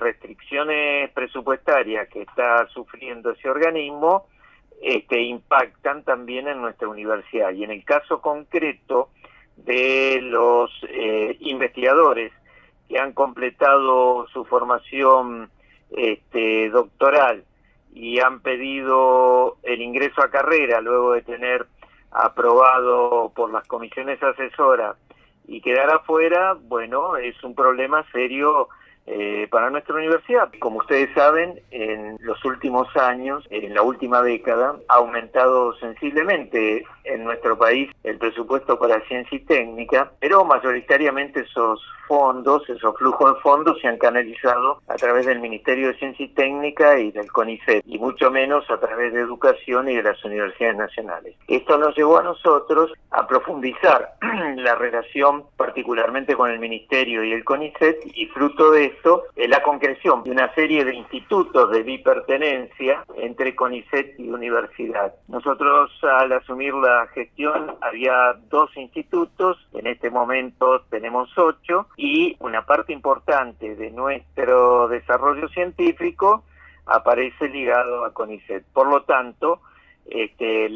restricciones presupuestarias que está sufriendo ese organismo este, impactan también en nuestra universidad. Y en el caso concreto de los eh, investigadores que han completado su formación este, doctoral y han pedido el ingreso a carrera luego de tener aprobado por las comisiones asesoras y quedar afuera, bueno, es un problema serio eh, para nuestra universidad. Como ustedes saben, en los últimos años, en la última década, ha aumentado sensiblemente en nuestro país el presupuesto para ciencia y técnica, pero mayoritariamente esos fondos, esos flujos de fondos se han canalizado a través del Ministerio de Ciencia y Técnica y del CONICET, y mucho menos a través de educación y de las universidades nacionales. Esto nos llevó a nosotros a profundizar la relación particularmente con el Ministerio y el CONICET y fruto de esto la concreción de una serie de institutos de bipertenencia entre CONICET y universidad. Nosotros al asumir la gestión había dos institutos, en este momento tenemos ocho y una parte importante de nuestro desarrollo científico aparece ligado a CONICET. Por lo tanto, este,